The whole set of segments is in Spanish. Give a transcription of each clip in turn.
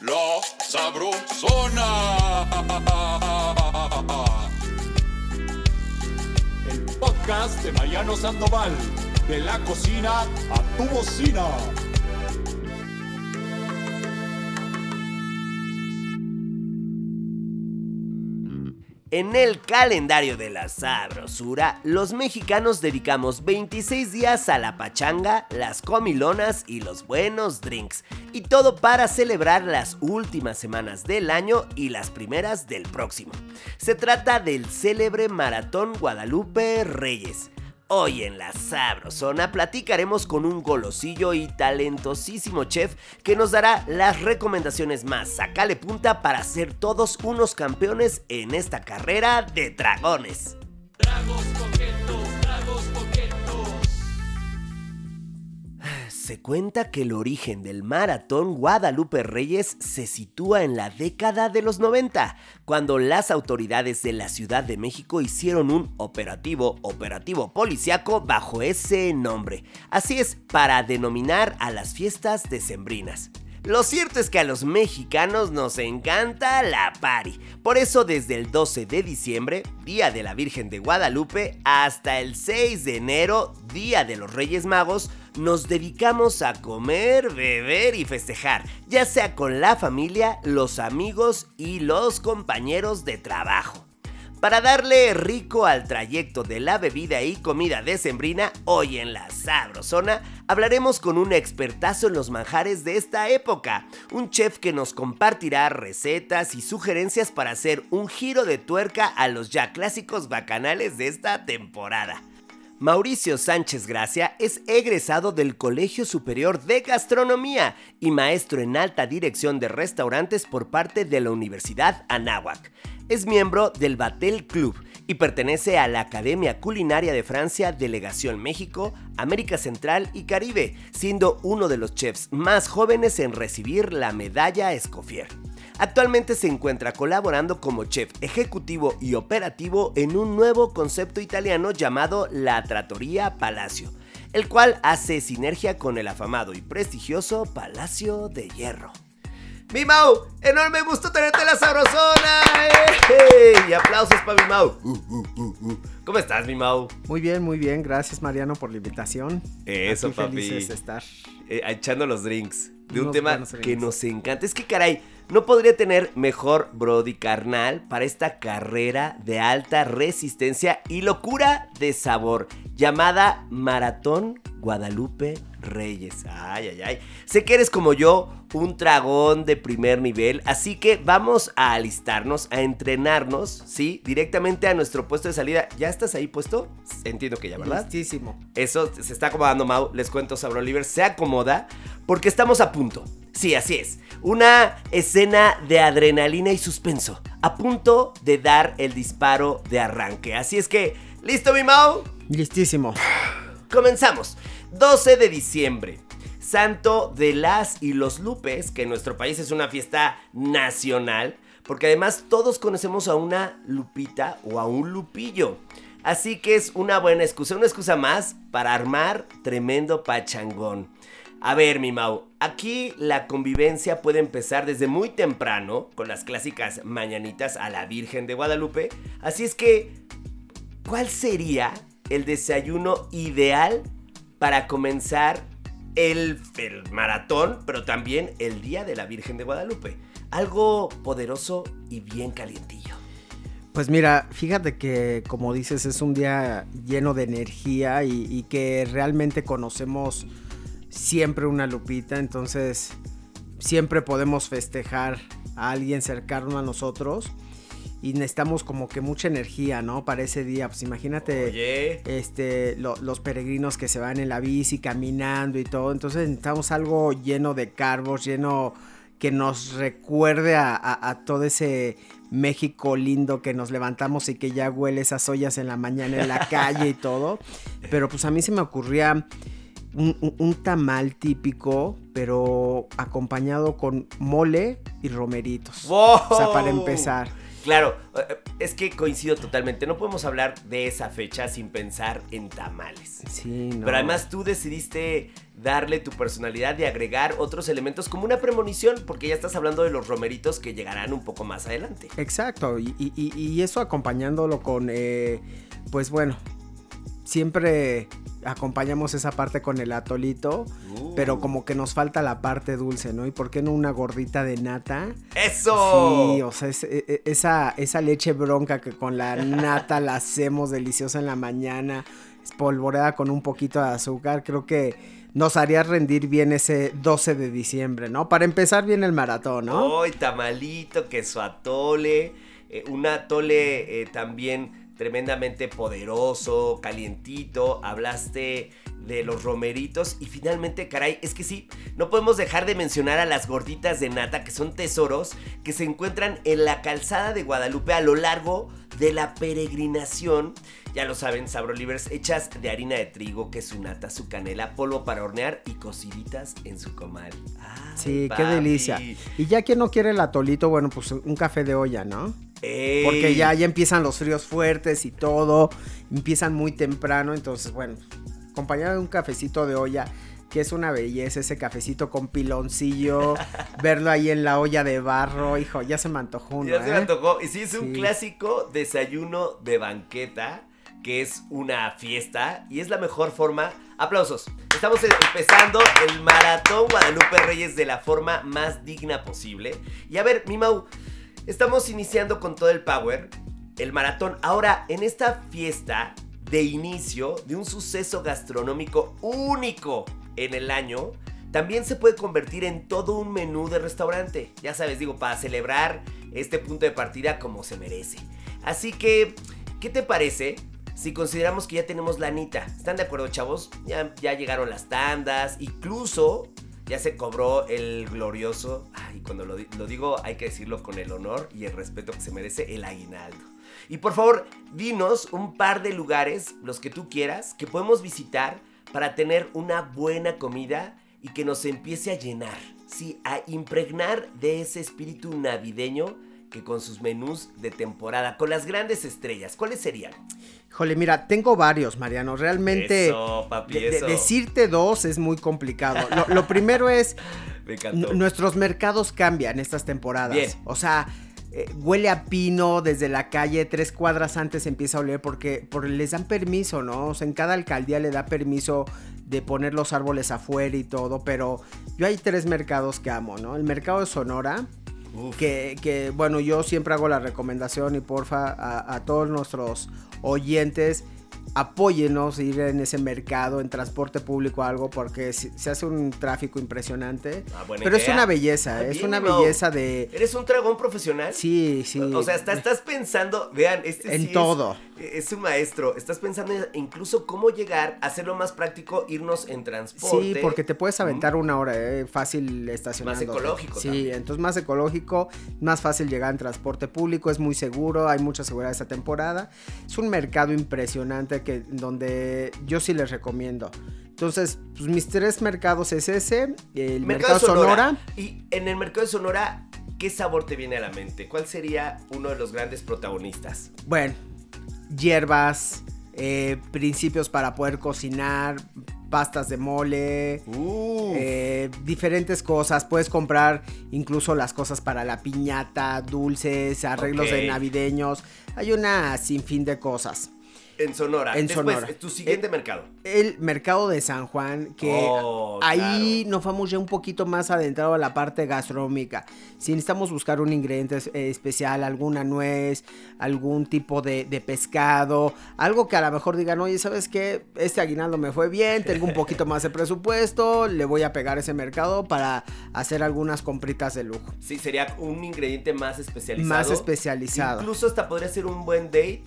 La Sabrosona. El podcast de Mariano Sandoval. De la cocina a tu bocina. En el calendario de la sabrosura, los mexicanos dedicamos 26 días a la pachanga, las comilonas y los buenos drinks. Y todo para celebrar las últimas semanas del año y las primeras del próximo. Se trata del célebre Maratón Guadalupe Reyes. Hoy en la Sabrosona platicaremos con un golosillo y talentosísimo chef que nos dará las recomendaciones más sacale punta para ser todos unos campeones en esta carrera de dragones. Se cuenta que el origen del maratón Guadalupe Reyes se sitúa en la década de los 90, cuando las autoridades de la Ciudad de México hicieron un operativo operativo policiaco bajo ese nombre. Así es, para denominar a las fiestas decembrinas. Lo cierto es que a los mexicanos nos encanta la party. Por eso desde el 12 de diciembre, Día de la Virgen de Guadalupe, hasta el 6 de enero, Día de los Reyes Magos, nos dedicamos a comer, beber y festejar, ya sea con la familia, los amigos y los compañeros de trabajo. Para darle rico al trayecto de la bebida y comida decembrina, hoy en la Sabrosona hablaremos con un expertazo en los manjares de esta época, un chef que nos compartirá recetas y sugerencias para hacer un giro de tuerca a los ya clásicos bacanales de esta temporada. Mauricio Sánchez Gracia es egresado del Colegio Superior de Gastronomía y maestro en alta dirección de restaurantes por parte de la Universidad Anáhuac. Es miembro del Batel Club y pertenece a la Academia Culinaria de Francia Delegación México, América Central y Caribe, siendo uno de los chefs más jóvenes en recibir la medalla Escoffier. Actualmente se encuentra colaborando como chef ejecutivo y operativo en un nuevo concepto italiano llamado La Trattoria Palacio, el cual hace sinergia con el afamado y prestigioso Palacio de Hierro. Mi Mau, enorme gusto tenerte en la sabrosona. ¡Eh! Y aplausos para mi Mau. Uh, uh, uh, ¿Cómo estás, mi Mau? Muy bien, muy bien. Gracias, Mariano, por la invitación. Eso, Aquí papi. Felices de estar. Eh, echando los drinks. De un tema que nos encanta. Es que, caray, no podría tener mejor Brody carnal para esta carrera de alta resistencia y locura de sabor llamada Maratón Guadalupe Reyes. Ay, ay, ay. Sé que eres como yo, un dragón de primer nivel, así que vamos a alistarnos, a entrenarnos, ¿sí? Directamente a nuestro puesto de salida. ¿Ya estás ahí puesto? Entiendo que ya, ¿verdad? Listísimo. Eso se está acomodando, Mau. Les cuento, Sabro Oliver se acomoda porque estamos a punto. Sí, así es. Una escena de adrenalina y suspenso. A punto de dar el disparo de arranque. Así es que, ¿listo, mi Mau? Listísimo. Comenzamos. 12 de diciembre. Santo de las y los Lupes, que en nuestro país es una fiesta nacional, porque además todos conocemos a una Lupita o a un Lupillo. Así que es una buena excusa, una excusa más para armar tremendo pachangón. A ver, mi Mau, aquí la convivencia puede empezar desde muy temprano, con las clásicas mañanitas a la Virgen de Guadalupe. Así es que, ¿cuál sería el desayuno ideal para comenzar el, maratón, pero también el Día de la Virgen de Guadalupe? Algo poderoso y bien calientillo. Pues mira, fíjate que como dices es un día lleno de energía y, y que realmente conocemos siempre una lupita, entonces siempre podemos festejar a alguien cercano a nosotros y necesitamos como que mucha energía, ¿no? Para ese día, pues imagínate Oye, este, lo- los peregrinos que se van en la bici caminando y todo. Entonces necesitamos algo lleno de carbos, lleno que nos recuerde a, a- a todo ese México lindo que nos levantamos y que ya huele esas ollas en la mañana en la calle y todo. Pero pues a mí se me ocurría un, un- un tamal típico, pero acompañado con mole y romeritos. O sea, para ¡Wow! empezar. Claro, eh, es que coincido totalmente. No podemos hablar de esa fecha sin pensar en tamales. Sí, no. Pero además tú decidiste darle tu personalidad y agregar otros elementos como una premonición, porque ya estás hablando de los romeritos que llegarán un poco más adelante. Exacto, y, y- y- y eso acompañándolo con, eh, pues bueno, siempre acompañamos esa parte con el atolito, Uh. pero como que nos falta la parte dulce, ¿no? ¿Y por qué no una gordita de nata? ¡Eso! Sí, o sea, es- e- e- esa, esa leche bronca que con la nata la hacemos deliciosa en la mañana, espolvoreada con un poquito de azúcar, creo que nos haría rendir bien ese 12 de diciembre, ¿no? Para empezar bien el maratón, ¿no? ¡Ay, tamalito, queso atole! eh, un atole eh, también tremendamente poderoso, calientito. Hablaste de los romeritos y finalmente, caray, es que sí, no podemos dejar de mencionar a las gorditas de nata, que son tesoros, que se encuentran en la calzada de Guadalupe a lo largo de la peregrinación. Ya lo saben, sabrolivers hechas de harina de trigo, queso nata, su canela, polvo para hornear y cociditas en su comal. Ay, Sí, qué delicia. Y ya quien no quiere el atolito, bueno, pues un café de olla, ¿no? Ey. Porque ya, ya empiezan los fríos fuertes y todo, empiezan muy temprano, entonces, bueno, acompañado de un cafecito de olla, que es una belleza ese cafecito con piloncillo, verlo ahí en la olla de barro, hijo, ya se me antojó uno, Ya se me ¿eh? antojó. Y sí, es un clásico desayuno de banqueta, que es una fiesta y es la mejor forma. Aplausos. Estamos em- empezando el maratón Guadalupe Reyes de la forma más digna posible. Y a ver, mi Mau, estamos iniciando con todo el power, el maratón. Ahora, en esta fiesta de inicio de un suceso gastronómico único en el año, también se puede convertir en todo un menú de restaurante. Ya sabes, digo, para celebrar este punto de partida como se merece. Así que, ¿qué te parece si consideramos que ya tenemos la anita? ¿Están de acuerdo, chavos? Ya, ya llegaron las tandas, incluso ya se cobró el glorioso, ay, cuando lo, lo digo hay que decirlo con el honor y el respeto que se merece, el aguinaldo. Y por favor, dinos un par de lugares, los que tú quieras, que podemos visitar para tener una buena comida y que nos empiece a llenar. Sí, a impregnar de ese espíritu navideño que con sus menús de temporada, con las grandes estrellas, ¿cuáles serían? Híjole, mira, tengo varios, Mariano, realmente... Eso, papi, de- de- eso. decirte dos es muy complicado. Lo, lo primero es, Me Nuestros mercados cambian estas temporadas. Bien. O sea, eh, huele a pino desde la calle, tres cuadras antes empieza a oler porque, porque les dan permiso, ¿no? O sea, en cada alcaldía le da permiso de poner los árboles afuera y todo, pero yo hay tres mercados que amo, ¿no? El mercado de Sonora. Que, que, bueno, yo siempre hago la recomendación y porfa a, a todos nuestros oyentes, apóyenos ir en ese mercado, en transporte público algo, porque se, se hace un tráfico impresionante. Ah, Pero es una belleza, es bien, una belleza de... ¿Eres un dragón profesional? Sí, sí. O sea, hasta estás pensando, vean, este En sí todo. Es, un maestro. Estás pensando en incluso cómo llegar, hacerlo más práctico, irnos en transporte. Sí, porque te puedes aventar una hora, eh, fácil estacionando. Más ecológico Sí, también. entonces más ecológico, más fácil llegar en transporte público, es muy seguro, hay mucha seguridad esta temporada. Es un mercado impresionante que donde yo sí les recomiendo. Entonces, pues mis tres mercados es ese, el mercado, Sonora. Y en el mercado de Sonora, ¿qué sabor te viene a la mente? ¿Cuál sería uno de los grandes protagonistas? Bueno, hierbas, eh, principios para poder cocinar, pastas de mole, Uh, eh, diferentes cosas. Puedes comprar incluso las cosas para la piñata, dulces, arreglos de navideños. Hay una sinfín de cosas. En Sonora. en Después, Sonora. tu siguiente Eh, mercado. El mercado de San Juan, que Oh, ahí claro. nos vamos ya un poquito más adentrado a la parte gastronómica. Si necesitamos buscar un ingrediente eh, especial, alguna nuez, algún tipo de, de pescado, algo que a lo mejor digan, oye, ¿sabes qué? Este aguinaldo me fue bien, tengo un poquito más de presupuesto, le voy a pegar ese mercado para hacer algunas compritas de lujo. Sí, sería un ingrediente más especializado. Más especializado. Incluso hasta podría ser un buen date.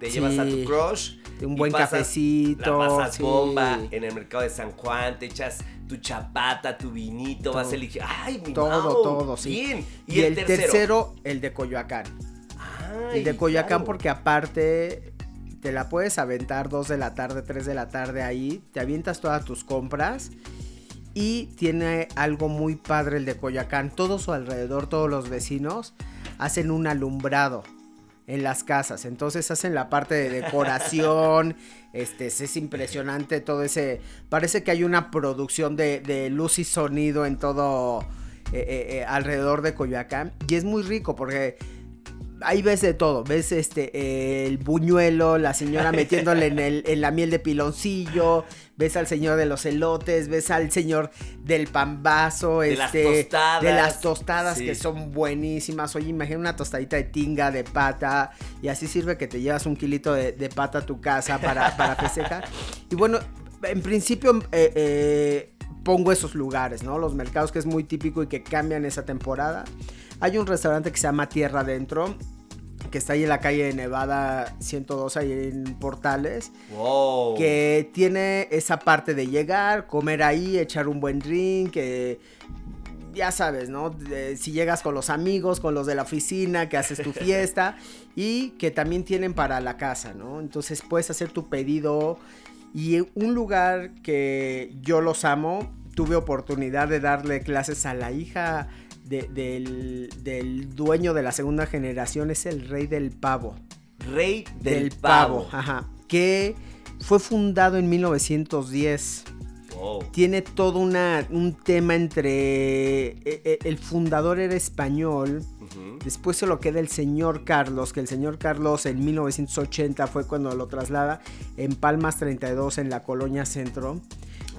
Te llevas a tu crush. Un buen pasas- cafecito, La pasas sí. bomba en el mercado de San Juan. Te echas tu chapata, tu vinito. Vas a elegir. ¡Ay, mi Todo, todo, sí. Bien. Y, el, tercero? el de Coyoacán. Ay, El de Coyoacán claro. porque aparte te la puedes aventar 2 de la tarde, 3 de la tarde ahí, te avientas todas tus compras y tiene algo muy padre el de Coyoacán, todo su alrededor, todos los vecinos hacen un alumbrado en las casas. Entonces hacen la parte de decoración. este, es impresionante todo ese. Parece que hay una producción de, luz y sonido en todo. Eh, eh, eh, alrededor de Coyoacán. Y es muy rico porque ahí ves de todo, ves este el buñuelo, la señora metiéndole en, el, en la miel de piloncillo, ves al señor de los elotes, ves al señor del pambazo, de este, las tostadas, de las tostadas que son buenísimas. Oye, imagina una tostadita de tinga, de pata, y así sirve que te llevas un kilito de, pata a tu casa para, para festejar. Y bueno, en principio eh, eh, pongo esos lugares, ¿no? Los mercados que es muy típico y que cambian esa temporada. Hay un restaurante que se llama Tierra Adentro, que está ahí en la calle de Nevada 102, ahí en Portales. Wow. Que tiene esa parte de llegar, comer ahí, echar un buen drink, que ya sabes, ¿no? si llegas con los amigos, con los de la oficina, que haces tu fiesta y que también tienen para la casa, ¿no? Entonces puedes hacer tu pedido y un lugar que yo los amo, tuve oportunidad de darle clases a la hija del, dueño de la segunda generación es el rey del pavo. Rey del, pavo. Ajá. Que fue fundado en 1910. Tiene todo una, un tema entre... E, e, el fundador era español. Después se lo queda el señor Carlos, que el señor Carlos en 1980 fue cuando lo traslada en Palmas 32 en la colonia Centro.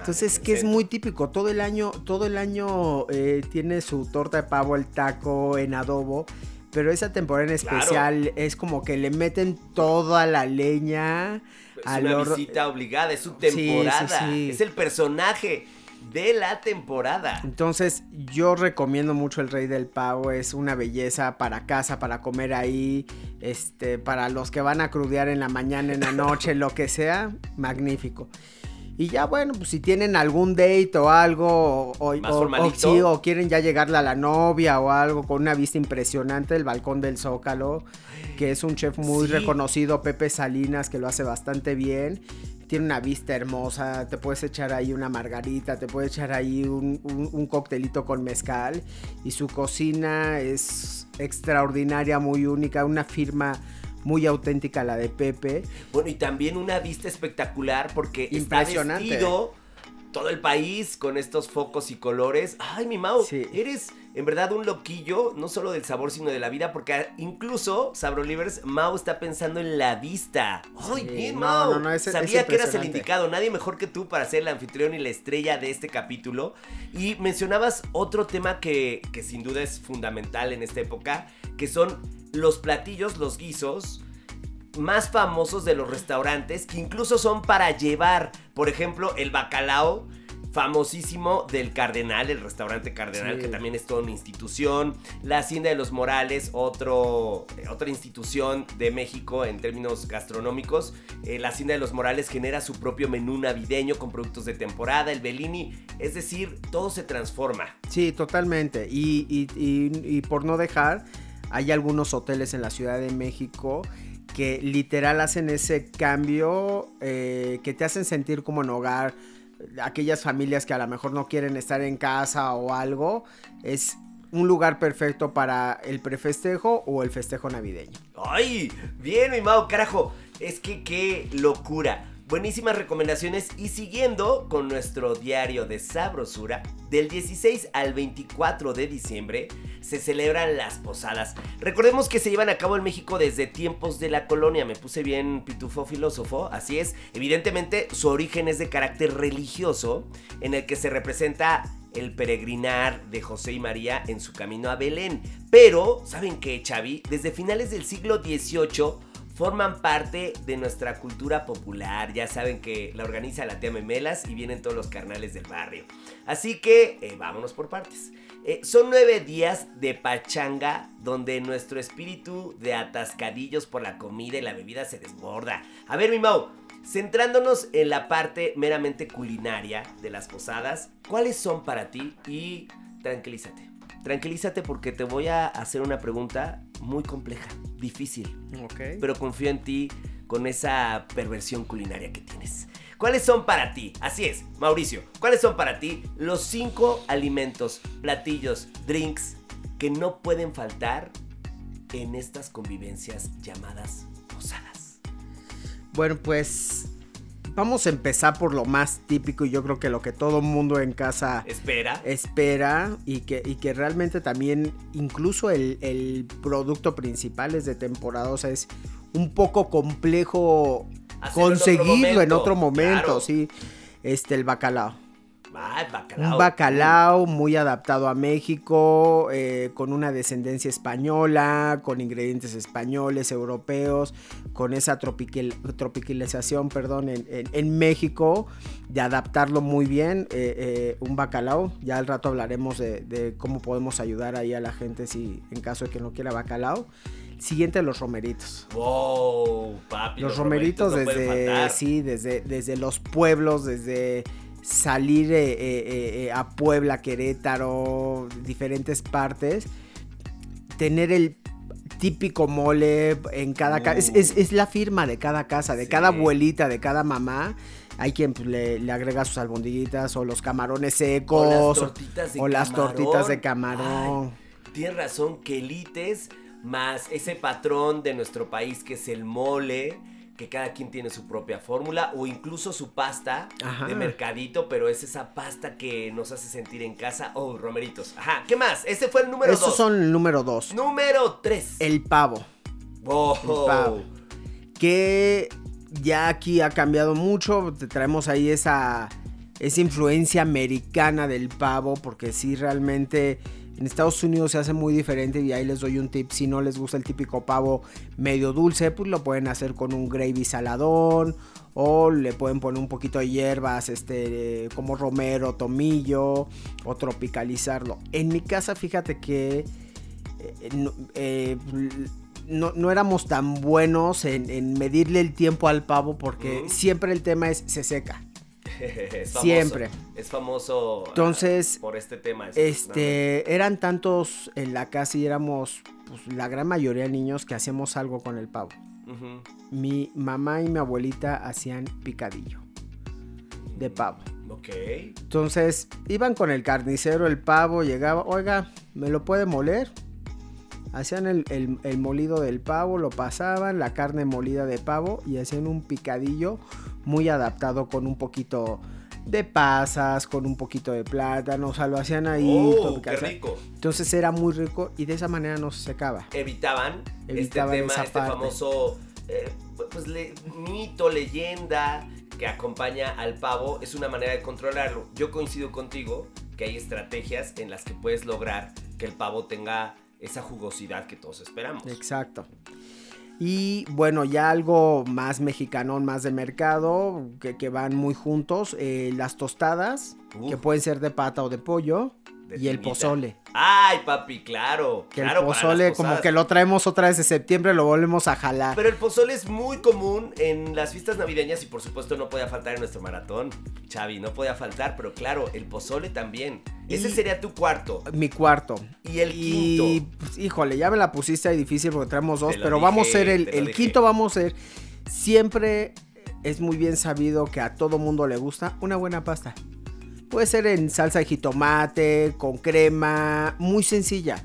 Entonces, que es muy típico, todo el año, todo el año eh, tiene su torta de pavo, el taco en adobo, pero esa temporada en especial es como que le meten toda la leña es una visita obligada, es su temporada, es el personaje de la temporada. Entonces, yo recomiendo mucho el Rey del Pavo, es una belleza para casa, para comer ahí, este, para los que van a crudear en la mañana, en la noche, lo que sea, magnífico. Y ya bueno, pues si tienen algún date o algo, o, o, quieren ya llegarle a la novia o algo con una vista impresionante, el balcón del Zócalo, que es un chef muy reconocido, Pepe Salinas, que lo hace bastante bien. Tiene una vista hermosa, te puedes echar ahí una margarita, te puedes echar ahí un, un coctelito con mezcal. Y su cocina es extraordinaria, muy única, una firma muy auténtica la de Pepe. Bueno, y también una vista espectacular porque está vestido todo el país con estos focos y colores. Ay, mi Mau, eres en verdad un loquillo, no solo del sabor, sino de la vida, porque incluso, Sabrolivers, Mau está pensando en la vista. Ay, bien, Mau. Sabía que eras el indicado, nadie mejor que tú para ser el anfitrión y la estrella de este capítulo. Y mencionabas otro tema que, que sin duda es fundamental en esta época, que son los platillos, los guisos más famosos de los restaurantes que incluso son para llevar. Por ejemplo, el bacalao famosísimo del Cardenal, el restaurante Cardenal, que también es toda una institución. La Hacienda de los Morales, otro, otra institución de México en términos gastronómicos. Eh, la Hacienda de los Morales genera su propio menú navideño con productos de temporada, el Bellini. Es decir, todo se transforma. Sí, totalmente. y por no dejar hay algunos hoteles en la Ciudad de México que literal hacen ese cambio, eh, que te hacen sentir como en hogar. Aquellas familias que a lo mejor no quieren estar en casa o algo, es un lugar perfecto para el prefestejo o el festejo navideño. ¡Ay! Bien, mi Mau, carajo. Es que qué locura. Buenísimas recomendaciones y siguiendo con nuestro diario de sabrosura, del 16 al 24 de diciembre se celebran las posadas. Recordemos que se llevan a cabo en México desde tiempos de la colonia, me puse bien pitufo filósofo, así es, evidentemente su origen es de carácter religioso, en el que se representa el peregrinar de José y María en su camino a Belén. Pero, ¿saben qué, Xavi? Desde finales del siglo XVIII, forman parte de nuestra cultura popular. Ya saben que la organiza la tía Memelas y vienen todos los carnales del barrio. Así que eh, vámonos por partes. Eh, son nueve días de pachanga donde nuestro espíritu de atascadillos por la comida y la bebida se desborda. A ver, mi Mau, centrándonos en la parte meramente culinaria de las posadas, ¿cuáles son para ti? Y tranquilízate. Tranquilízate porque te voy a hacer una pregunta muy compleja, difícil. Ok. Pero confío en ti con esa perversión culinaria que tienes. ¿Cuáles son para ti? Así es, Mauricio, ¿cuáles son para ti los cinco alimentos, platillos, drinks que no pueden faltar en estas convivencias llamadas posadas? Bueno, pues vamos a empezar por lo más típico y yo creo que lo que todo mundo en casa Espera. espera y que, y que realmente también incluso el, el producto principal es de temporada, o sea, es un poco complejo Hacerlo en otro conseguirlo en otro momento, momento, claro. sí. Este, el bacalao. Ah, el bacalao. Un bacalao muy adaptado a México, eh, con una descendencia española, con ingredientes españoles, europeos, con esa tropical- tropicalización, perdón, en, en- en México, de adaptarlo muy bien. eh, eh, un bacalao, ya al rato hablaremos de, de cómo podemos ayudar ahí a la gente si en caso de que no quiera bacalao. Siguiente, los romeritos. Wow, papi. Los romeritos, no desde, sí, desde, desde los pueblos, desde salir eh, eh, eh, a Puebla, Querétaro, diferentes partes, tener el típico mole en cada casa, es, es- es la firma de cada casa, de Sí. cada abuelita, de cada mamá. Hay quien pues, le, le agrega sus albondiguitas o los camarones secos. O las tortitas de o las camarón. tortitas de camarón. Ay, tienes razón, quelites más ese patrón de nuestro país que es el mole, que cada quien tiene su propia fórmula o incluso su pasta Ajá. de mercadito, pero es esa pasta que nos hace sentir en casa. Oh, romeritos. Ajá, ¿qué más? Ese fue el número Estos dos. son el número dos. Número 3. El pavo. Wow. el pavo. que ya aquí ha cambiado mucho. Te traemos ahí esa, esa influencia americana del pavo, porque sí, realmente en Estados Unidos se hace muy diferente. Y ahí les doy un tip: si no les gusta el típico pavo medio dulce, pues lo pueden hacer con un gravy saladón. O le pueden poner un poquito de hierbas, este, como romero, tomillo, o tropicalizarlo. En mi casa, fíjate que eh, no, eh, no- no éramos tan buenos en, en medirle el tiempo al pavo porque siempre el tema es se seca. Es famoso, Siempre. Es famoso. ah, Entonces, por este tema. Este, eran tantos en la casa y éramos pues, la gran mayoría de niños que hacíamos algo con el pavo. Mi mamá y mi abuelita hacían picadillo de pavo. Ok. Entonces iban con el carnicero, el pavo, llegaba, oiga, ¿me lo puede moler? Hacían el, el- el molido del pavo, lo pasaban, la carne molida de pavo y hacían un picadillo muy adaptado con un poquito de pasas, con un poquito de plátano, o sea, lo hacían ahí. Oh, qué rico. Entonces era muy rico y de esa manera no se secaba. evitaban, Evitaban este tema, este parte. famoso eh, pues, le- mito, leyenda que acompaña al pavo, es una manera de controlarlo. Yo coincido contigo que hay estrategias en las que puedes lograr que el pavo tenga esa jugosidad que todos esperamos. Exacto. Y bueno, ya algo más mexicano, más de mercado, que, que van muy juntos. eh, las tostadas, Uf. que pueden ser de pata o de pollo. De y el pozole. Ay, papi, claro. Que claro, el pozole, como que lo traemos otra vez de septiembre, lo volvemos a jalar. Pero el pozole es muy común en las fiestas navideñas y por supuesto no podía faltar en nuestro maratón. Xavi, no podía faltar, pero claro, el pozole también. Ese Y- sería tu cuarto. Mi cuarto. Y el Y, quinto. pues, híjole, ya me la pusiste ahí difícil porque traemos dos, pero vamos a ser el, el quinto, vamos a ser. Siempre es muy bien sabido que a todo mundo le gusta una buena pasta. Puede ser en salsa de jitomate, con crema, muy sencilla.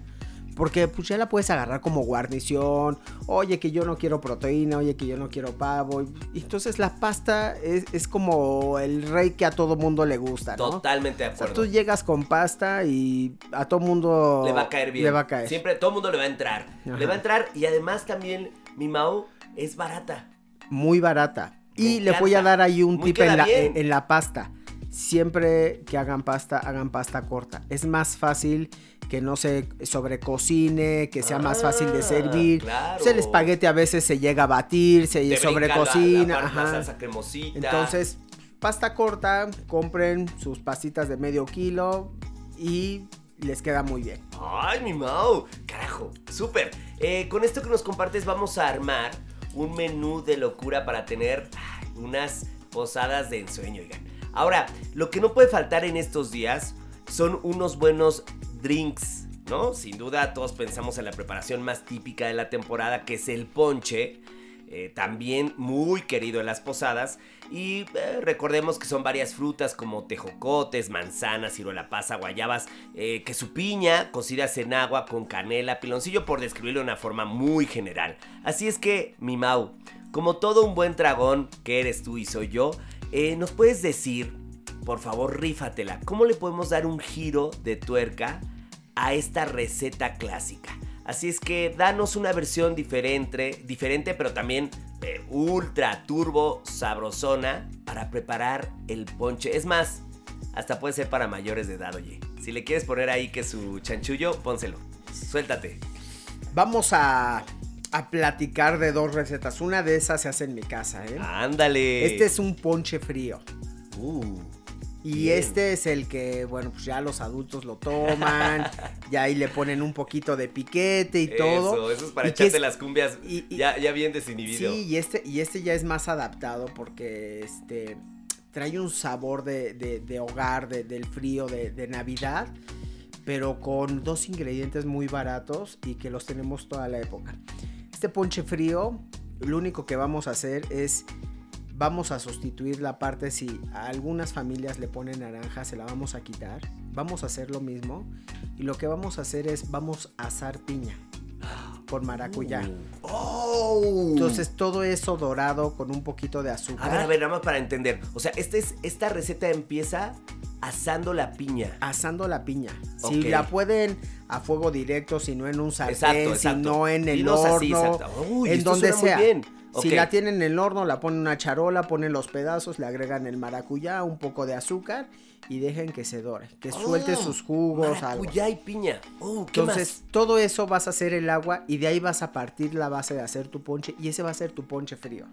Porque pues ya la puedes agarrar como guarnición. Oye, que yo no quiero proteína, oye, que yo no quiero pavo. Y entonces la pasta es, es como el rey que a todo mundo le gusta, ¿no? Totalmente de O sea, acuerdo. tú llegas con pasta y a todo mundo le va a caer bien. Le va a caer. Siempre todo mundo le va a entrar. Ajá. Le va a entrar y además también mi Mau es barata. Muy barata. Y le voy a dar ahí un Muy tip en la, en la pasta. Siempre que hagan pasta, hagan pasta corta. Es más fácil que no se sobrecocine, que sea más fácil de Ah, servir. claro. Pues el espagueti a veces se llega a batir, se Te sobrecocina. La, la, la ajá. salsa cremosita. Entonces, pasta corta, compren sus pastitas de medio kilo y les queda muy bien. Ay, mi Mau. Carajo. Súper. Eh, con esto que nos compartes vamos a armar un menú de locura para tener ay, unas posadas de ensueño, oigan. Ahora, lo que no puede faltar en estos días son unos buenos drinks, ¿no? Sin duda todos pensamos en la preparación más típica de la temporada, que es el ponche. eh, también muy querido en las posadas. Y eh, recordemos que son varias frutas como tejocotes, manzanas, ciruela pasa, guayabas, eh, que su piña, cocidas en agua con canela, piloncillo, por describirlo de una forma muy general. Así es que, mi Mau, como todo un buen dragón que eres tú y soy yo, eh, ¿nos puedes decir, por favor, rífatela, cómo le podemos dar un giro de tuerca a esta receta clásica? Así es que danos una versión diferente, diferente pero también eh, ultra turbo sabrosona para preparar el ponche. Es más, hasta puede ser para mayores de edad, oye. Si le quieres poner ahí que su chanchullo, pónselo. Suéltate. Vamos a, a platicar de dos recetas. Una de esas se hace en mi casa, ¿eh? Ándale. Este es un ponche frío. Uh, Y Bien. este es el que, bueno, pues ya los adultos lo toman, ya ahí le ponen un poquito de piquete y todo. Eso, es para Y echarte es- las cumbias y- y- ya, ya bien desinhibido. Sí, y este, y este ya es más adaptado porque este trae un sabor de, de- de hogar, de- del frío, de Navidad, pero con dos ingredientes muy baratos y que los tenemos toda la época. Este ponche frío, lo único que vamos a hacer es, vamos a sustituir la parte, si a algunas familias le ponen naranja, se la vamos a quitar, vamos a hacer lo mismo y lo que vamos a hacer es, vamos a asar piña con maracuyá. ¡Oh! Entonces todo eso dorado con un poquito de azúcar. A ver, a ver, nada más para entender. O sea, este es, esta receta empieza asando la piña. Asando la piña. Si la pueden a fuego directo, si no en un sartén, Exacto, exacto. si no en el Dinos horno, así, exacto. Uy, en donde sea. Si la tienen en el horno, la ponen en una charola, ponen los pedazos, le agregan el maracuyá, un poco de azúcar y dejen que se dore, que suelte Oh, sus jugos, algo. Maracuyá y piña. Oh, ¿qué Entonces, todo eso vas a hacer el agua y de ahí vas a partir la base de hacer tu ponche y ese va a ser tu ponche frío.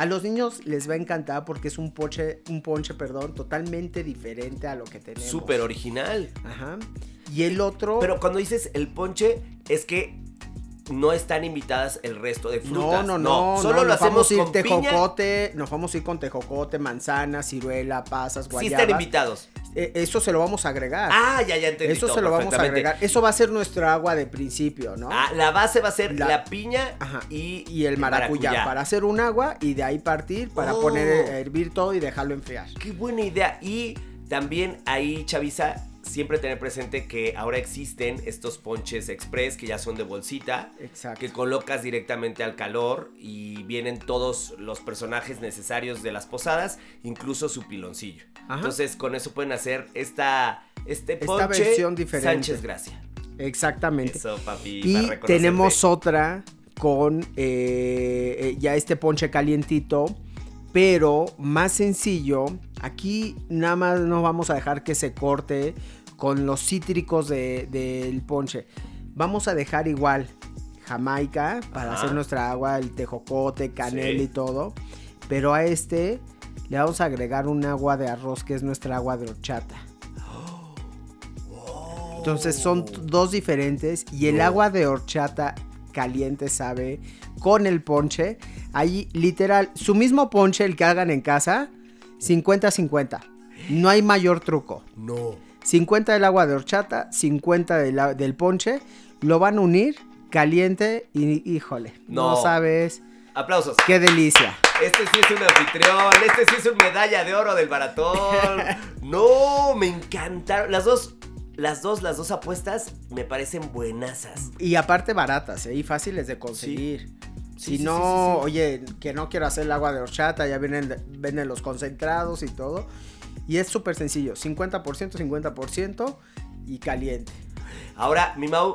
A los niños les va a encantar porque es un ponche, un ponche, perdón, totalmente diferente a lo que tenemos. Súper original. Ajá. Y el otro. Pero cuando dices el ponche, es que no están invitadas el resto de no, frutas. no, no, Solo no, lo nos hacemos vamos a ir con piña. tejocote, nos vamos a ir con tejocote, manzana, ciruela, pasas, Sí guayabas. están invitados. Eh, eso se lo vamos a agregar. Ah, ya, ya entendí. eso todo se lo vamos a agregar. Eso va a ser nuestro agua de principio, ¿no? Ah, la base va a ser la, La- piña Ajá. y, y el maracuyá, para hacer un agua y de ahí partir para Oh. poner a hervir todo y dejarlo enfriar. Qué buena idea. Y también ahí, Chavisa, siempre tener presente que ahora existen estos ponches express que ya son de bolsita. Exacto. Que colocas directamente al calor y vienen todos los personajes necesarios de las posadas, incluso su piloncillo. Ajá. Entonces, con eso pueden hacer esta, este Esta ponche versión diferente. Sánchez Gracia. Exactamente. Eso, papi. y tenemos otra con eh, eh, ya este ponche calientito, pero más sencillo. Aquí nada más no vamos a dejar que se corte con los cítricos de- del ponche. Vamos a dejar igual Jamaica para Ajá. hacer nuestra agua, el tejocote, canela Sí. y todo. Pero a este le vamos a agregar un agua de arroz que es nuestra agua de horchata. Entonces son dos diferentes y el agua de horchata caliente sabe con el ponche. Ahí literal, su mismo ponche, el que hagan en casa, 50-50. No hay mayor truco. No. 50 del agua de horchata, 50 del, a- del ponche. Lo van a unir caliente y híjole, no, No. sabes Aplausos. qué delicia. Este sí es un anfitrión, este sí es un medalla de oro del maratón. No, me encantaron. Las dos, las dos, las dos apuestas me parecen buenasas. Y aparte baratas, ¿eh? y fáciles de conseguir. Sí, si sí, no, sí, sí, sí. oye, que no quiero hacer el agua de horchata, ya vienen, vienen los concentrados y todo. Y es súper sencillo, 50%, 50% y caliente. Ahora, mi Mau.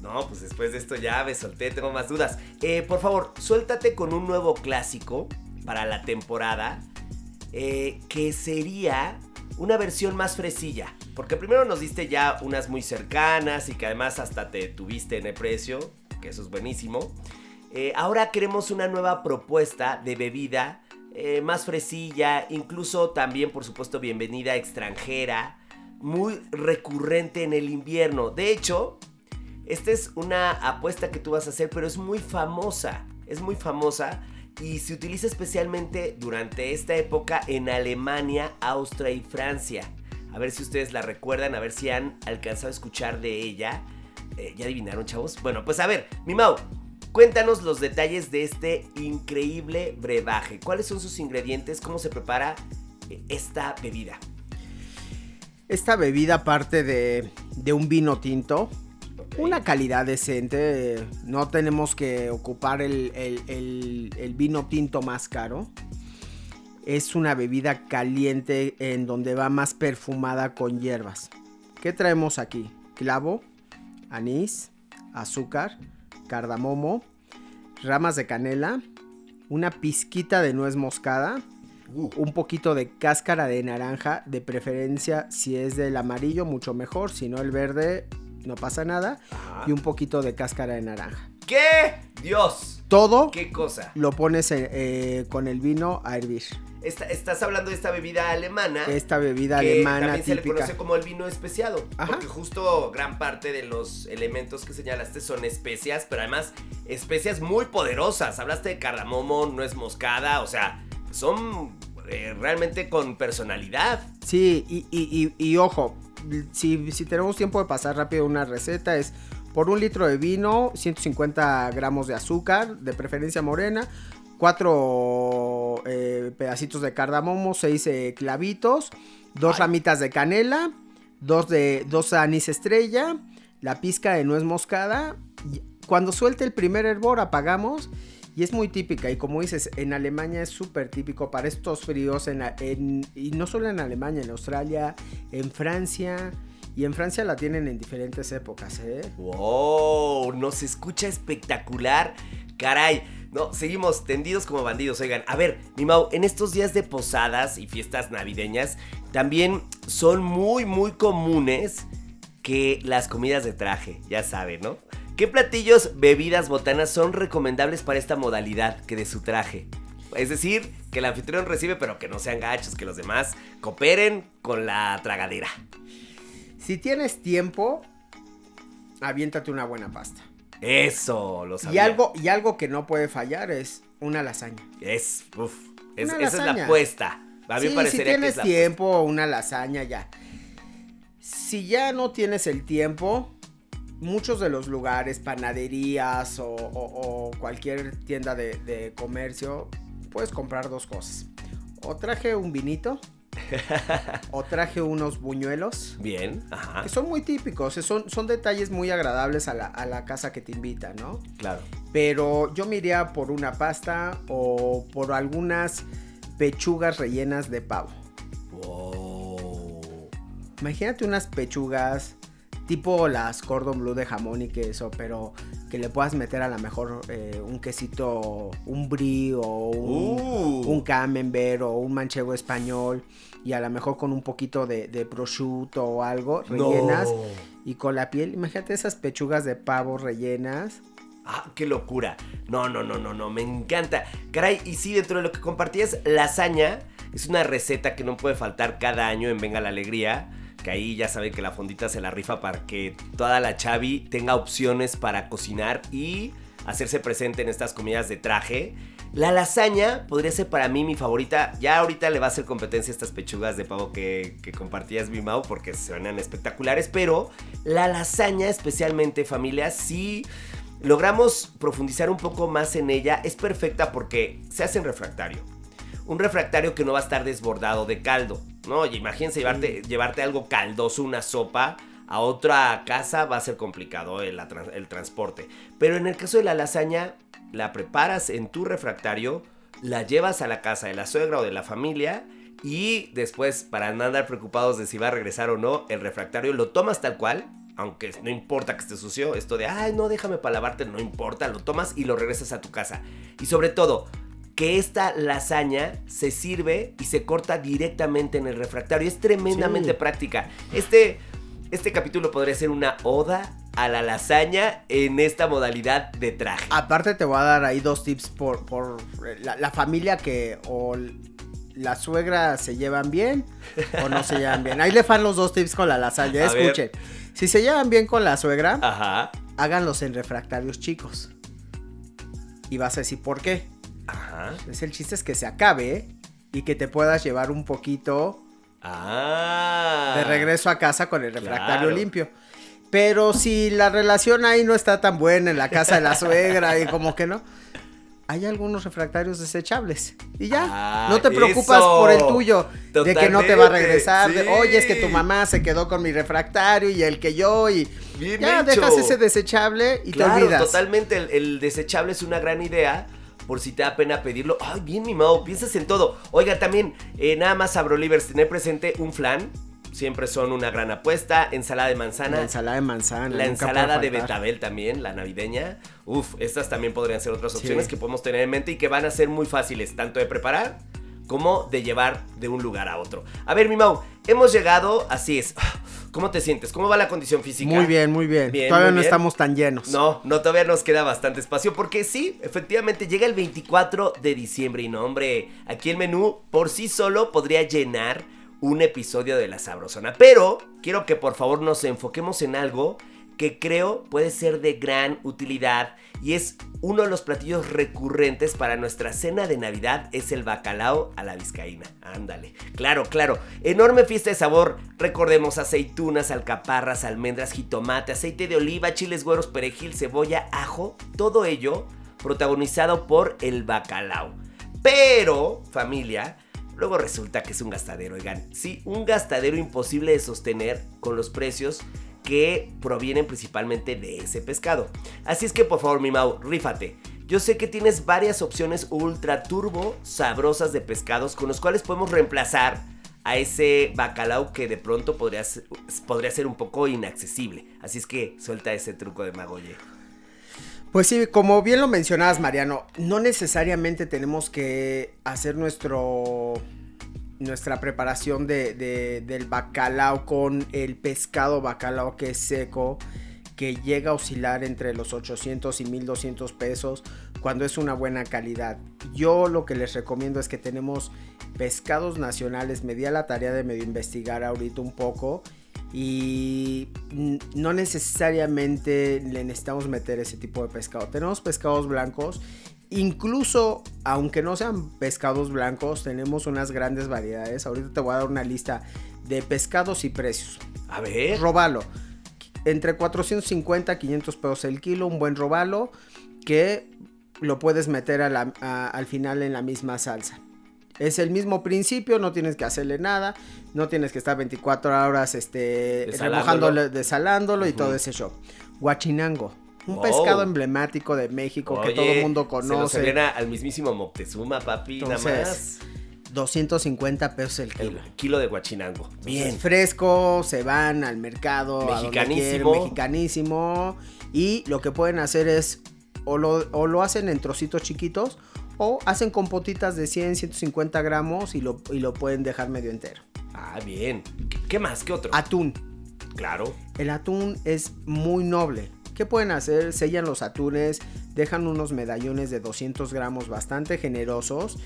No, pues después de esto ya me solté, tengo más dudas. Eh, por favor, suéltate con un nuevo clásico para la temporada. eh, que sería una versión más fresilla. Porque primero nos diste ya unas muy cercanas y que además hasta te tuviste en el precio, que eso es buenísimo. Eh, ahora queremos una nueva propuesta de bebida eh, más fresilla, incluso también, por supuesto, bienvenida extranjera, muy recurrente en el invierno. De hecho, esta es una apuesta que tú vas a hacer, pero es muy famosa. Es muy famosa y se utiliza especialmente durante esta época en Alemania, Austria y Francia. A ver si ustedes la recuerdan, a ver si han alcanzado a escuchar de ella. Eh, ¿Ya adivinaron, chavos? Bueno, pues a ver, mi Mau, Cuéntanos los detalles de este increíble brebaje. ¿Cuáles son sus ingredientes? ¿Cómo se prepara eh, esta bebida? Esta bebida parte de, de un vino tinto, una calidad decente. No tenemos que ocupar el, el- el- el vino tinto más caro. Es una bebida caliente en donde va más perfumada con hierbas. ¿Qué traemos aquí? Clavo, anís, azúcar, cardamomo, ramas de canela, una pizquita de nuez moscada, Uh, un poquito de cáscara de naranja, de preferencia si es del amarillo mucho mejor, si no el verde no pasa nada, ajá. y un poquito de cáscara de naranja. ¿Qué? Dios. Todo ¿Qué cosa? lo pones eh, eh, con el vino a hervir. Estás hablando de esta bebida alemana. Esta bebida que alemana también se le conoce como el vino especiado. Ajá. Porque justo gran parte de los elementos que señalaste son especias, pero además especias muy poderosas. Hablaste de cardamomo, nuez moscada, o sea, son eh, realmente con personalidad. Sí, y, y- y- y ojo, si, si tenemos tiempo de pasar rápido una receta es por un litro de vino, 150 gramos de azúcar, de preferencia morena, cuatro eh, pedacitos de cardamomo, seis eh, clavitos, dos Ay. ramitas de canela, dos de dos anís estrella, la pizca de nuez moscada. y Cuando suelte el primer hervor apagamos y es muy típica y como dices, en Alemania es súper típico para estos fríos, en, en- y no solo en Alemania, en Australia, en Francia, y en Francia la tienen en diferentes épocas, ¿eh? ¡Wow! Nos escucha espectacular. Caray. No, seguimos tendidos como bandidos. Oigan, a ver, mi Mau, en estos días de posadas y fiestas navideñas, también son muy, muy comunes que las comidas de traje, ya saben, ¿no? ¿Qué platillos, bebidas, botanas son recomendables para esta modalidad que de su traje? Es decir, que el anfitrión recibe, pero que no sean gachos, que los demás cooperen con la tragadera. Si tienes tiempo, aviéntate una buena pasta. Eso, lo Y sabía. algo, y algo que no puede fallar es una lasaña. Es, uf, es- esa es la apuesta. A mí si parecería que tienes es la tiempo, una lasaña ya. Si ya no tienes el tiempo, muchos de los lugares, panaderías o, o- o cualquier tienda de, de comercio, puedes comprar dos cosas. O traje un vinito, o traje unos buñuelos. Bien, ajá, Que son muy típicos, son, son detalles muy agradables a la, a la casa que te invita, ¿no? claro. Pero yo me iría por una pasta o por algunas pechugas rellenas de pavo. Wow. Imagínate unas pechugas tipo las cordon bleu de jamón y queso, pero que le puedas meter a lo mejor eh, un quesito, un brie o un, Uh. un camembert o un manchego español y a lo mejor con un poquito de, de prosciutto o algo rellenas No. y con la piel, imagínate esas pechugas de pavo rellenas. Ah, qué locura. No, no, no, no, no, me encanta. Caray, y sí, dentro de lo que compartías, lasaña es una receta que no puede faltar cada año en Venga la Alegría. Que ahí ya saben que la fondita se la rifa para que toda la chavi tenga opciones para cocinar y hacerse presente en estas comidas de traje. La lasaña podría ser para mí mi favorita. Ya ahorita le va a hacer competencia a estas pechugas de pavo que, compartías, mi Mau, porque suenan espectaculares. Pero la lasaña, especialmente familia, sí logramos profundizar un poco más en ella. Es perfecta porque se hace en refractario. Un refractario que no va a estar desbordado de caldo. ¿No? Oye, imagínense llevarte, llevarte algo caldoso, una sopa. A otra casa va a ser complicado el transporte. Pero en el caso de la lasaña, la preparas en tu refractario, la llevas a la casa de la suegra o de la familia y después, para no andar preocupados de si va a regresar o no, el refractario lo tomas tal cual, aunque no importa que esté sucio, esto de, ay, no, déjame para lavarte, no importa, lo tomas y lo regresas a tu casa. Y sobre todo, que esta lasaña se sirve y se corta directamente en el refractario. Es tremendamente Sí. práctica. Este, este capítulo podría ser una oda a la lasaña en esta modalidad de traje. Aparte te voy a dar ahí dos tips por, por la, la familia que o la suegra se llevan bien o no se llevan bien. Ahí le fan los dos tips con la lasaña, escuchen. Si se llevan bien con la suegra, Ajá. háganlos en refractarios chicos. Y vas a decir, ¿por qué? Ajá. Es el chiste es que se acabe y que te puedas llevar un poquito Ah. de regreso a casa con el refractario claro. limpio. Pero si la relación ahí no está tan buena en la casa de la suegra y como que no, hay algunos refractarios desechables. Y ya, Ah, no te preocupas eso. por el tuyo, de que no te va a regresar. de. Oye, es que tu mamá se quedó con mi refractario y el que yo y Bien ya hecho. dejas ese desechable y te Claro, olvidas. totalmente. El, el desechable es una gran idea. Por si te da pena pedirlo. Ay, bien, mi Mau. Piensas en todo. Oiga, también, eh, nada más, Abrolivers, tener presente un flan. Siempre son una gran apuesta. Ensalada de manzana. La ensalada de manzana. La ensalada de betabel también, la navideña. Uf, estas también podrían ser otras Sí. opciones que podemos tener en mente y que van a ser muy fáciles, tanto de preparar como de llevar de un lugar a otro. A ver, mi Mau, hemos llegado, así es. ¿Cómo te sientes? ¿Cómo va la condición física? Muy bien, muy bien. Bien, Todavía muy no bien. estamos tan llenos. No, no, todavía nos queda bastante espacio porque sí, efectivamente llega el 24 de diciembre y no, hombre, aquí el menú por sí solo podría llenar un episodio de La Sabrosona. Pero quiero que por favor nos enfoquemos en algo que creo puede ser de gran utilidad y es uno de los platillos recurrentes para nuestra cena de Navidad es el bacalao a la vizcaína. Ándale. Claro, claro. Enorme fiesta de sabor. Recordemos aceitunas, alcaparras, almendras, jitomate, aceite de oliva, chiles güeros, perejil, cebolla, ajo. Todo ello protagonizado por el bacalao. Pero, familia, luego resulta que es un gastadero, oigan. Sí, un gastadero imposible de sostener con los precios que provienen principalmente de ese pescado. Así es que por favor, mi Mau, rífate. Yo sé que tienes varias opciones ultra turbo sabrosas de pescados con los cuales podemos reemplazar a ese bacalao que de pronto podría ser, podría ser un poco inaccesible. Así es que suelta ese truco de Magoye. Pues sí, como bien lo mencionabas, Mariano, no necesariamente tenemos que hacer nuestro nuestra preparación de, de- del bacalao con el pescado bacalao que es seco, que llega a oscilar entre los 800 y 1200 pesos cuando es una buena calidad. Yo lo que les recomiendo es que tenemos pescados nacionales, me di a la tarea de medio investigar ahorita un poco y no necesariamente le necesitamos meter ese tipo de pescado. Tenemos pescados blancos, incluso aunque no sean pescados blancos, tenemos unas grandes variedades. Ahorita te voy a dar una lista de pescados y precios. A ver. Robalo, entre 450 a 500 pesos el kilo, un buen robalo que lo puedes meter a la- a- al final en la misma salsa. Es el mismo principio, no tienes que hacerle nada, no tienes que estar 24 horas este, Desalándolo. remojándolo, desalándolo y todo ese show. Huachinango, un pescado emblemático de México que todo el mundo Se lo conoce. servían a- al mismísimo Moctezuma, papi, nada Entonces, más. 250 pesos el kilo. El kilo de guachinango. Bien. Es fresco, se van al mercado, Mexicanísimo. quieren, mexicanísimo. Y lo que pueden hacer es, o lo, o lo hacen en trocitos chiquitos, o hacen compotitas de 100, 150 gramos y lo, y lo pueden dejar medio entero. Ah, bien. ¿Qué, qué más? ¿Qué otro? Atún. claro. El atún es muy noble. ¿Qué pueden hacer? Sellan los atunes, dejan unos medallones de 200 gramos bastante generosos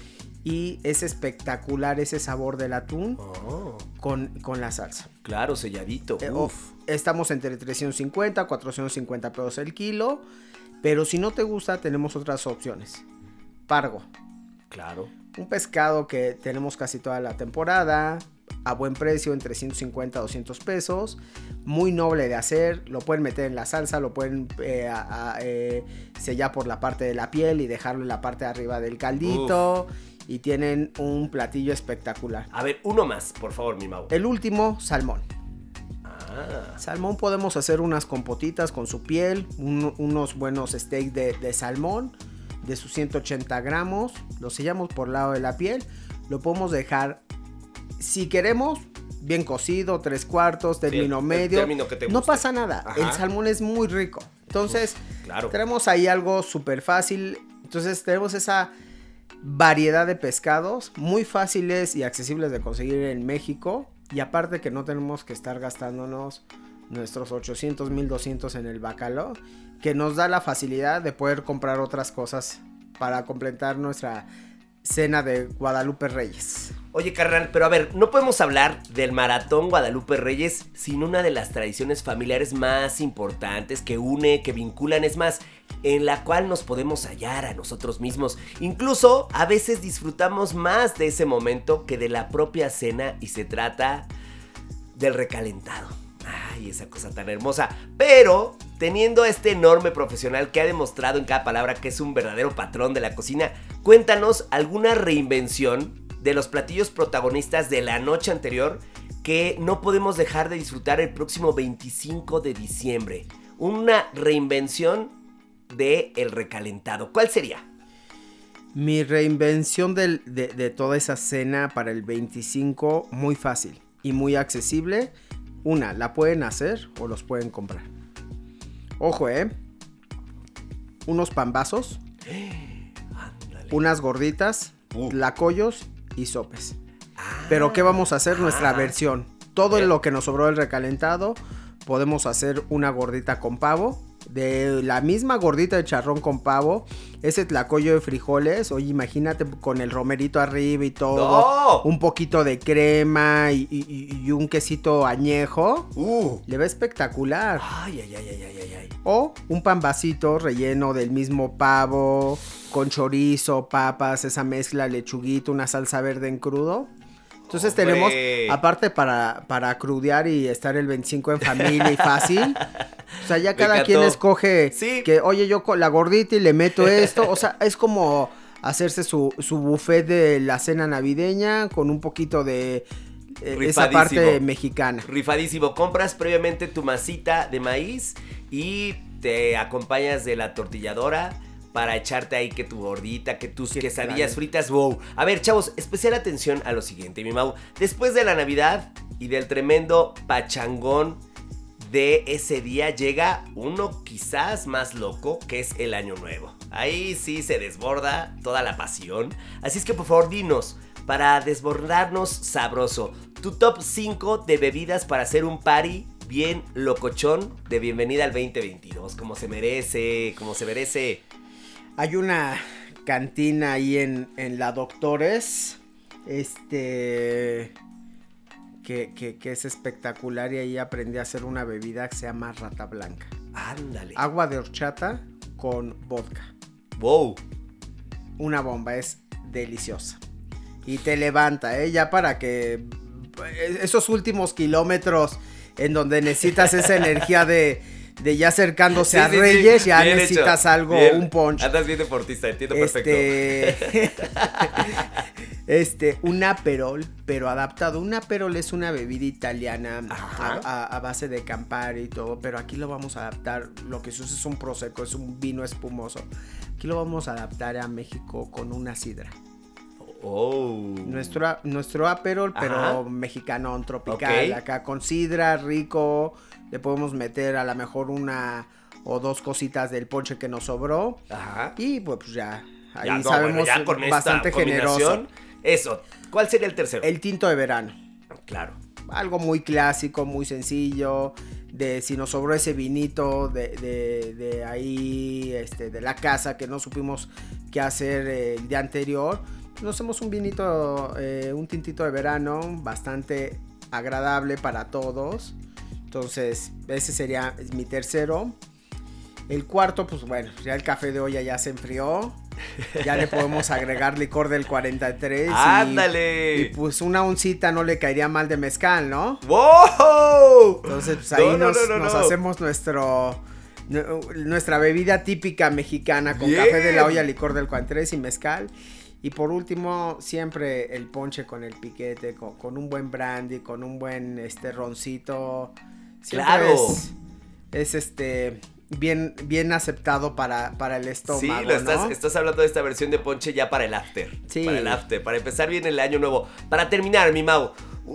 y es espectacular ese sabor del atún Oh, con, con la salsa. claro, selladito. Eh, Uf. Estamos entre 350 450 pesos el kilo. Pero si no te gusta, tenemos otras opciones. Pargo. Claro. Un pescado que tenemos casi toda la temporada. A buen precio, entre 150 a 200 pesos. Muy noble de hacer. Lo pueden meter en la salsa. Lo pueden eh, a- a, eh, sellar por la parte de la piel y dejarlo en la parte de arriba del caldito. Y tienen un platillo espectacular. A ver, uno más, por favor, mi Mau. El último, salmón. Ah, Salmón podemos hacer unas compotitas con su piel, un- unos buenos steaks de, de salmón de sus 180 gramos, lo sellamos por lado de la piel, lo podemos dejar, si queremos, bien cocido, tres cuartos, término medio, término que te no pasa nada, Ajá. el salmón es muy rico, entonces claro. tenemos ahí algo súper fácil, entonces tenemos esa variedad de pescados muy fáciles y accesibles de conseguir en México y aparte que no tenemos que estar gastándonos nuestros 800 1200 en el bacalao que nos da la facilidad de poder comprar otras cosas para completar nuestra cena de Guadalupe Reyes. Oye, carnal, pero a ver, no podemos hablar del maratón Guadalupe Reyes sin una de las tradiciones familiares más importantes que une, que vinculan, es más, en la cual nos podemos hallar a nosotros mismos. Incluso a veces disfrutamos más de ese momento que de la propia cena y se trata del recalentado. Ay, esa cosa tan hermosa. Pero, teniendo a este enorme profesional que ha demostrado en cada palabra que es un verdadero patrón de la cocina, cuéntanos alguna reinvención de los platillos protagonistas de la noche anterior que no podemos dejar de disfrutar el próximo 25 de diciembre. Una reinvención de el recalentado. ¿Cuál sería? Mi reinvención del- de, de toda esa cena para el 25, muy fácil y muy accesible. Una, la pueden hacer o los pueden comprar. Ojo, ¿eh? Unos pambazos, Ándale. unas gorditas, Uh. tlacoyos y sopes. Pero ¿qué vamos a hacer? Nuestra Ah. versión. Todo Bien. lo que nos sobró del recalentado, podemos hacer una gordita con pavo. De la misma gordita de charrón con pavo, ese tlacoyo de frijoles, oye, imagínate con el romerito arriba y todo, ¡No! un poquito de crema y, y- y- y un quesito añejo, Uh. le va espectacular. Ay, ay, ay, ay, ay, ay, ay. O un pambacito relleno del mismo pavo, con chorizo, papas, esa mezcla, lechuguito, una salsa verde en crudo. Entonces Hombre. tenemos, aparte para, para crudear y estar el 25 en familia y fácil. O sea, ya cada quien escoge Sí. que, oye, yo con la gordita y le meto esto. O sea, es como hacerse su, su buffet de la cena navideña con un poquito de eh, esa parte mexicana. Rifadísimo. Compras previamente tu masita de maíz y te acompañas de la tortilladora para echarte ahí que tu gordita, que tus quesadillas fritas. Wow. A ver, chavos, especial atención a lo siguiente, mi Mau. Después de la Navidad y del tremendo pachangón de ese día llega uno quizás más loco, que es el Año Nuevo. Ahí sí se desborda toda la pasión. Así es que por favor dinos, para desbordarnos sabroso, tu top 5 de bebidas para hacer un party bien locochón de bienvenida al 2022, como se merece, como se merece. Hay una cantina ahí en, en la Doctores. Este. Que, que- que es espectacular. Y ahí aprendí a hacer una bebida que se llama Rata Blanca. Ándale. Agua de horchata con vodka. Wow. Una bomba, es deliciosa. Y te levanta, ¿eh? Ya para que. Esos últimos kilómetros en donde necesitas esa energía de. De ya acercándose Sí, a sí, sí. Reyes, ya Bien necesitas hecho. algo, Bien. un punch. Andas bien deportista, entiendo perfecto. Este. este, un aperol, pero adaptado. Un aperol es una bebida italiana a, Ajá. a- a base de Campari y todo, pero aquí lo vamos a adaptar. Lo que se usa es un prosecco, es un vino espumoso. Aquí lo vamos a adaptar a México con una sidra. Oh. Nuestro, nuestro aperol, pero mexicano, tropical. Acá con sidra, rico. Le podemos meter a lo mejor una o dos cositas del ponche que nos sobró. Ajá. Y pues ya, ahí Ya, no, sabemos bueno, ya con esta bastante generoso. Eso. ¿Cuál sería el tercero? El tinto de verano. Claro. Algo muy clásico, muy sencillo. De si nos sobró ese vinito de, de- de ahí, este, de la casa que no supimos qué hacer eh, el día anterior. Nos hacemos un vinito, eh, un tintito de verano bastante agradable para todos. Entonces, ese sería mi tercero. El cuarto, pues bueno, ya el café de olla ya se enfrió. Ya le podemos agregar licor del 43. y- ¡Ándale! y pues una oncita no le caería mal de mezcal, ¿no? ¡Wow! Entonces pues ahí no, nos, no, no, nos no. hacemos nuestro nu- nuestra bebida típica mexicana con Bien. café de la olla, licor del 43 y mezcal. Y por último, siempre el ponche con el piquete, con, con un buen brandy, con un buen este roncito. Siempre Claro. Es, es, este bien, bien aceptado para, para el estómago. Sí, lo estás, ¿no? estás hablando de esta versión de ponche ya para el after. Sí. Para el after, para empezar bien el año nuevo. Para terminar, mi Mau,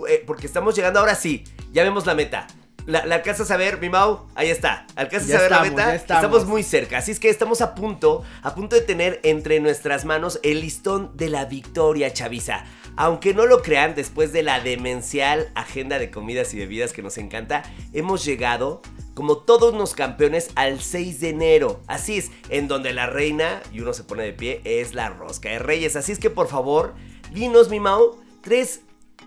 eh, porque estamos llegando ahora sí, ya vemos la meta. ¿La, la alcanzas a ver, mi Mau? Ahí está. ¿Alcanzas Ya a ver estamos, la meta? ya estamos. muy cerca. Así es que estamos a punto, a punto de tener entre nuestras manos el listón de la victoria, Chaviza. Aunque no lo crean, después de la demencial agenda de comidas y bebidas que nos encanta, hemos llegado, como todos los campeones, al 6 de enero. Así es, en donde la reina, y uno se pone de pie, es la rosca de reyes. Así es que por favor, dinos, mi Mau, tres,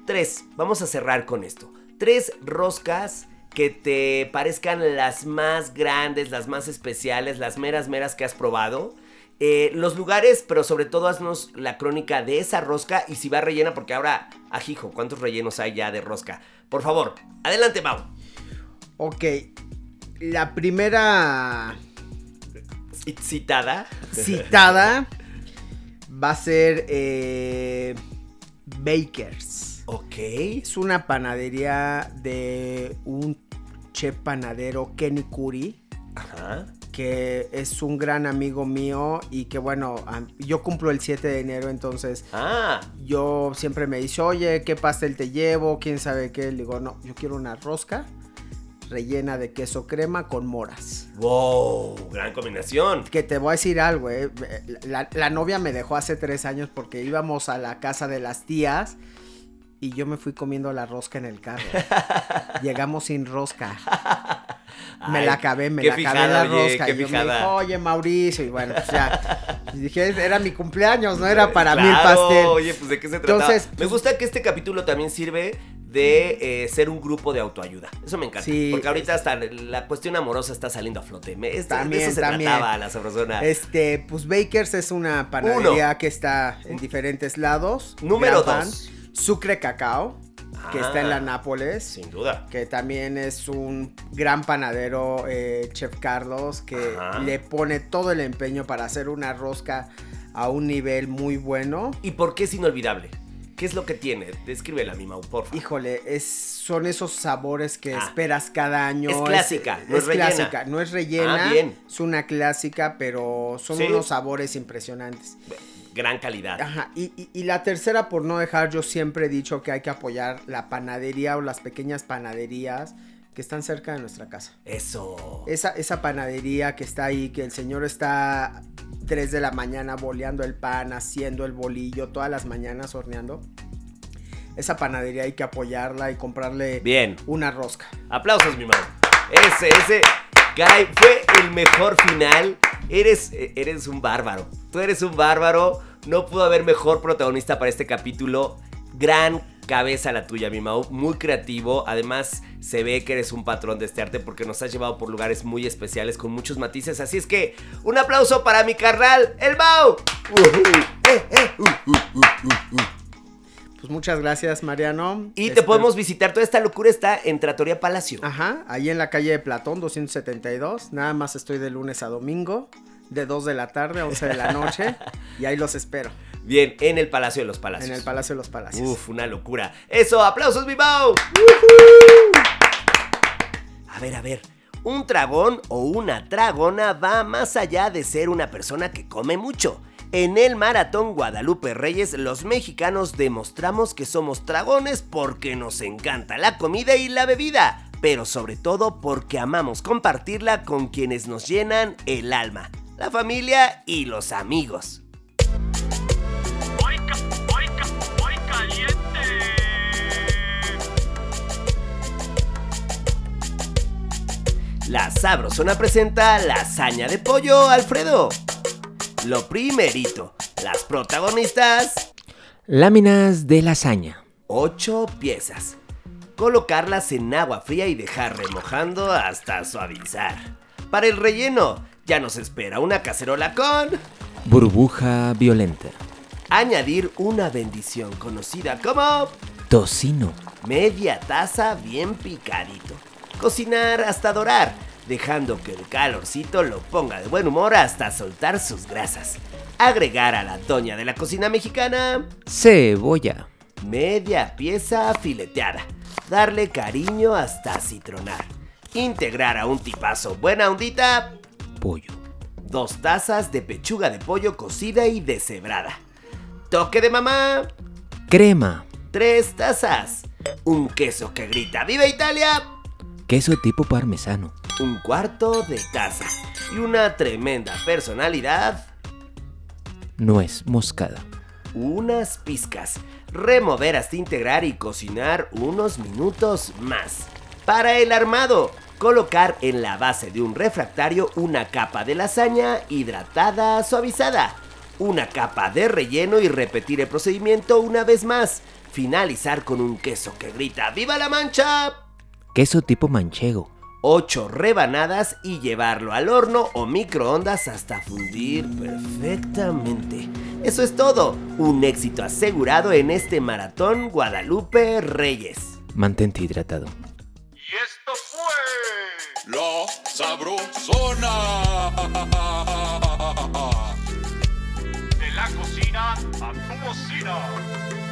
tres, vamos a cerrar con esto. Tres roscas que te parezcan las más grandes, las más especiales, las meras meras que has probado. Eh, los lugares, pero sobre todo haznos la crónica de esa rosca y si va rellena, porque ahora, ajijo, ¿cuántos rellenos hay ya de rosca? Por favor, adelante, Mau. Ok, la primera Citada. citada va a ser eh, Bakers. Ok. Es una panadería de un chef panadero Kenny Curry, Ajá. Que es un gran amigo mío y que bueno, yo cumplo el 7 de enero, entonces Ah, yo siempre me dice, oye, ¿qué pastel te llevo? ¿Quién sabe qué? Le digo, no, yo quiero una rosca rellena de queso crema con moras. wow, gran combinación. Que te voy a decir algo, eh. La, la novia me dejó hace tres años porque íbamos a la casa de las tías y yo me fui comiendo la rosca en el carro. Llegamos sin rosca. Me la acabé, me la acabé la oye, rosca. qué y yo me dijo, oye, Mauricio, y bueno, pues ya. Y dije, era mi cumpleaños, no era para mí el Claro, pastel. Oye, pues de qué se trata. Entonces, me pues- gusta que este capítulo también sirve de eh, ser un grupo de autoayuda. Eso me encanta. Sí, porque ahorita hasta la cuestión amorosa está saliendo a flote. Me- es- de También, eso se también. trataba la sabrosona. Este, pues Bakers es una panadería que está en diferentes lados. Número pan. dos. Sucre Cacao, que está en la Ah, Nápoles. Sin duda. Que también es un gran panadero, eh, Chef Carlos, que Ajá. le pone todo el empeño para hacer una rosca a un nivel muy bueno. ¿Y por qué es inolvidable? ¿Qué es lo que tiene? Descríbela, mi Mau, por favor. Híjole, es, son esos sabores que Ah. esperas cada año. Es clásica, no es rellena. clásica, no es rellena. Ah, bien. Es una clásica, pero son Sí. unos sabores impresionantes. Gran calidad. Ajá, y, y- y la tercera, por no dejar, yo siempre he dicho que hay que apoyar la panadería o las pequeñas panaderías que están cerca de nuestra casa. Eso. Esa, esa panadería que está ahí, que el señor está 3 de la mañana boleando el pan, haciendo el bolillo, todas las mañanas horneando. Esa panadería hay que apoyarla y comprarle Bien. una rosca. Aplausos, mi Mau. Ese, ese. Caray, fue el mejor final. Eres, eh, eres un bárbaro. Tú eres un bárbaro. No pudo haber mejor protagonista para este capítulo. Gran cabeza la tuya, mi Mau. Muy creativo. Además, se ve que eres un patrón de este arte porque nos has llevado por lugares muy especiales con muchos matices. Así es que, un aplauso para mi carnal, el Mau. Ujú. Eh, eh, uh, uh, uh. Pues muchas gracias, Mariano. Y te Espero- podemos visitar. Toda esta locura está en Tratoría Palacio. Ajá, ahí en la calle de Platón 272. Nada más estoy de lunes a domingo, de 2 de la tarde a 11 de la noche. y ahí los espero, Bien, en el Palacio de los Palacios. en el Palacio de los Palacios. Uf, una locura. Eso, aplausos, Mau. A ver, a ver. Un dragón o una dragona va más allá de ser una persona que come mucho. En el Maratón Guadalupe Reyes, los mexicanos demostramos que somos dragones porque nos encanta la comida y la bebida, pero sobre todo porque amamos compartirla con quienes nos llenan el alma, la familia y los amigos. La Sabrosona presenta lasaña de pollo Alfredo. Lo primerito, las protagonistas, Láminas de lasaña. 8 piezas. Colocarlas en agua fría y dejar remojando hasta suavizar. Para el relleno, ya nos espera una cacerola con... Burbuja violenta. Añadir una bendición conocida como... Tocino. Media taza bien picadito. Cocinar hasta dorar, dejando que el calorcito lo ponga de buen humor hasta soltar sus grasas. Agregar a la doña de la cocina mexicana Cebolla. media pieza fileteada. Darle cariño hasta citronar. Integrar a un tipazo buena ondita. Pollo. Dos tazas de pechuga de pollo cocida y deshebrada. Toque de mamá. Crema. Tres tazas. Un queso que grita ¡Viva Italia! Queso tipo parmesano. un cuarto de taza y una tremenda personalidad, Nuez moscada. unas pizcas. Remover hasta integrar y cocinar unos minutos más. Para el armado, colocar en la base de un refractario una capa de lasaña hidratada suavizada, una capa de relleno y repetir el procedimiento una vez más. Finalizar con un queso que grita ¡Viva la mancha! Queso tipo manchego. 8 rebanadas y llevarlo al horno o microondas hasta fundir perfectamente. Eso es todo, un éxito asegurado en este maratón Guadalupe Reyes. Mantente hidratado. Y esto fue sabrosona. De la cocina a tu bocina.